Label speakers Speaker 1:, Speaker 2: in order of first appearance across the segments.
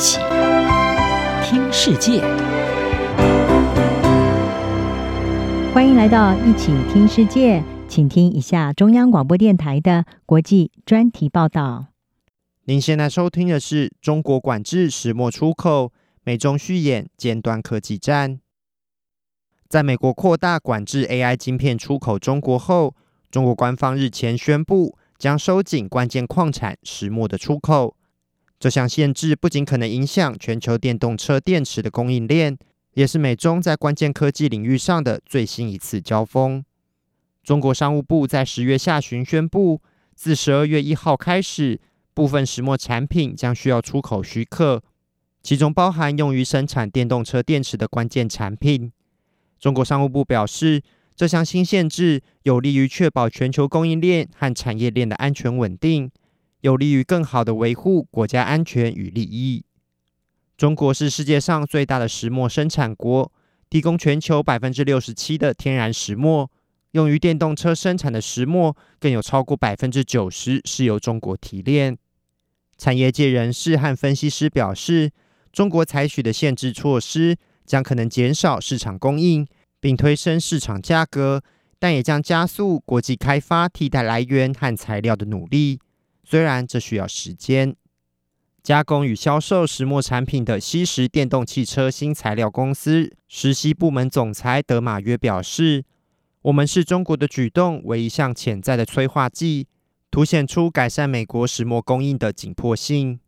Speaker 1: 起听世界，
Speaker 2: 欢迎来到一起听世界，请听一下中央广播电台的国际专题报道。
Speaker 3: 您现在收听的是中国管制石墨出口，美中续演尖端科技战。在美国扩大管制 AI 晶片出口中国后，中国官方日前宣布将收紧关键矿产石墨的出口。这项限制不仅可能影响全球电动车电池的供应链，也是美中在关键科技领域上的最新一次交锋。中国商务部在十月下旬宣布，自十二月一号开始，部分石墨产品将需要出口许可，其中包含用于生产电动车电池的关键产品。中国商务部表示，这项新限制有利于确保全球供应链和产业链的安全稳定。有利于更好地维护国家安全与利益。中国是世界上最大的石墨生产国，提供全球百分之六十七的天然石墨。用于电动车生产的石墨，更有超过百分之九十是由中国提炼。产业界人士和分析师表示，中国采取的限制措施将可能减少市场供应，并推升市场价格，但也将加速国际开发替代来源和材料的努力。虽然这需要时间，加工与销售石墨产品的西石电动汽车新材料公司实习部门总裁德马约表示：“我们视中国的举动为一项潜在的催化剂，凸显出改善美国石墨供应的紧迫性。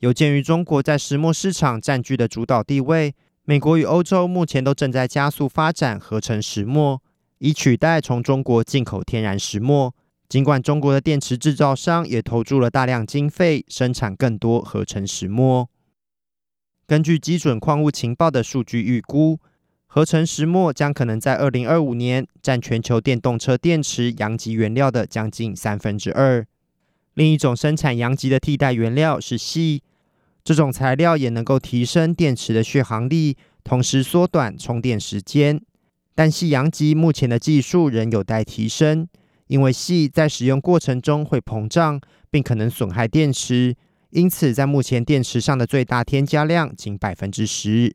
Speaker 3: 有鉴于中国在石墨市场占据的主导地位，美国与欧洲目前都正在加速发展合成石墨，以取代从中国进口天然石墨。”尽管中国的电池制造商也投注了大量经费生产更多合成石墨，根据基准矿物情报的数据预估，合成石墨将可能在二零二五年占全球电动车电池阳极原料的将近三分之二。另一种生产阳极的替代原料是矽，这种材料也能够提升电池的续航力，同时缩短充电时间。但矽阳极目前的技术仍有待提升。因为硒在使用过程中会膨胀，并可能损害电池，因此在目前电池上的最大添加量仅百分之十。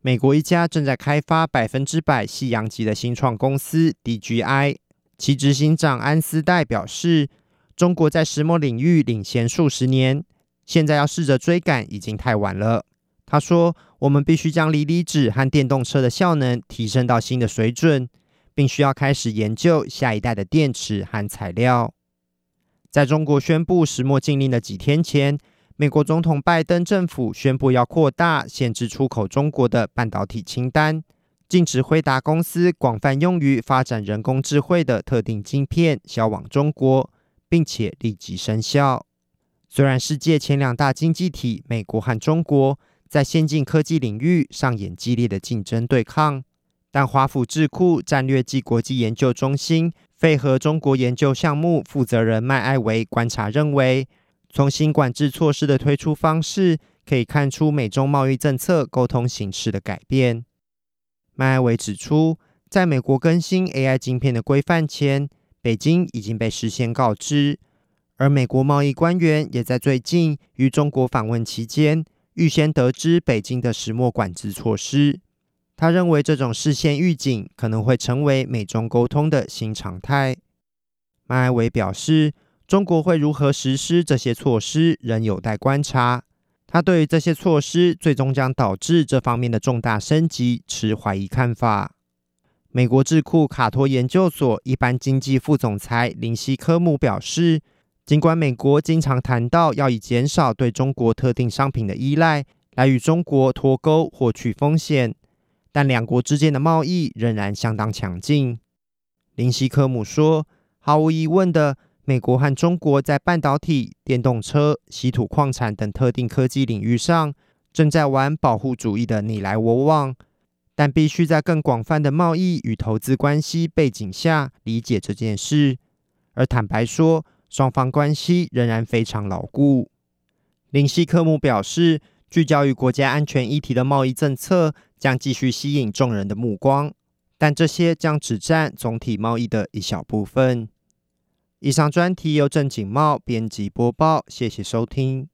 Speaker 3: 美国一家正在开发百分之百矽阳极的新创公司 DGI，其执行长安斯代表示：“中国在石墨领域领先数十年，现在要试着追赶已经太晚了。”他说：“我们必须将锂离子和电动车的效能提升到新的水准。”并需要开始研究下一代的电池和材料。在中国宣布石墨禁令的几天前，美国总统拜登政府宣布要扩大限制出口中国的半导体清单，禁止辉达公司广泛用于发展人工智慧的特定晶片销往中国，并且立即生效。虽然世界前两大经济体美国和中国在先进科技领域上演激烈的竞争对抗。但华府智库战略暨国际研究中心费和中国研究项目负责人麦艾维观察认为，从新管制措施的推出方式可以看出美中贸易政策沟通形式的改变。麦艾维指出，在美国更新 AI 晶片的规范前，北京已经被事先告知，而美国贸易官员也在最近与中国访问期间，预先得知北京的石墨管制措施。他认为这种事先预警可能会成为美中沟通的新常态。麦艾维表示，中国会如何实施这些措施仍有待观察。他对于这些措施最终将导致这方面的重大升级持怀疑看法。美国智库卡托研究所一般经济副总裁林西科姆表示，尽管美国经常谈到要以减少对中国特定商品的依赖来与中国脱钩或去风险。但两国之间的贸易仍然相当强劲。林西科姆说：“毫无疑问的，美国和中国在半导体、电动车、稀土矿产等特定科技领域上正在玩保护主义的你来我往，但必须在更广泛的贸易与投资关系背景下理解这件事。而坦白说，双方关系仍然非常牢固。”林西科姆表示。聚焦于国家安全议题的贸易政策将继续吸引众人的目光，但这些将只占总体贸易的一小部分。以上专题由正经茂编辑播报，谢谢收听。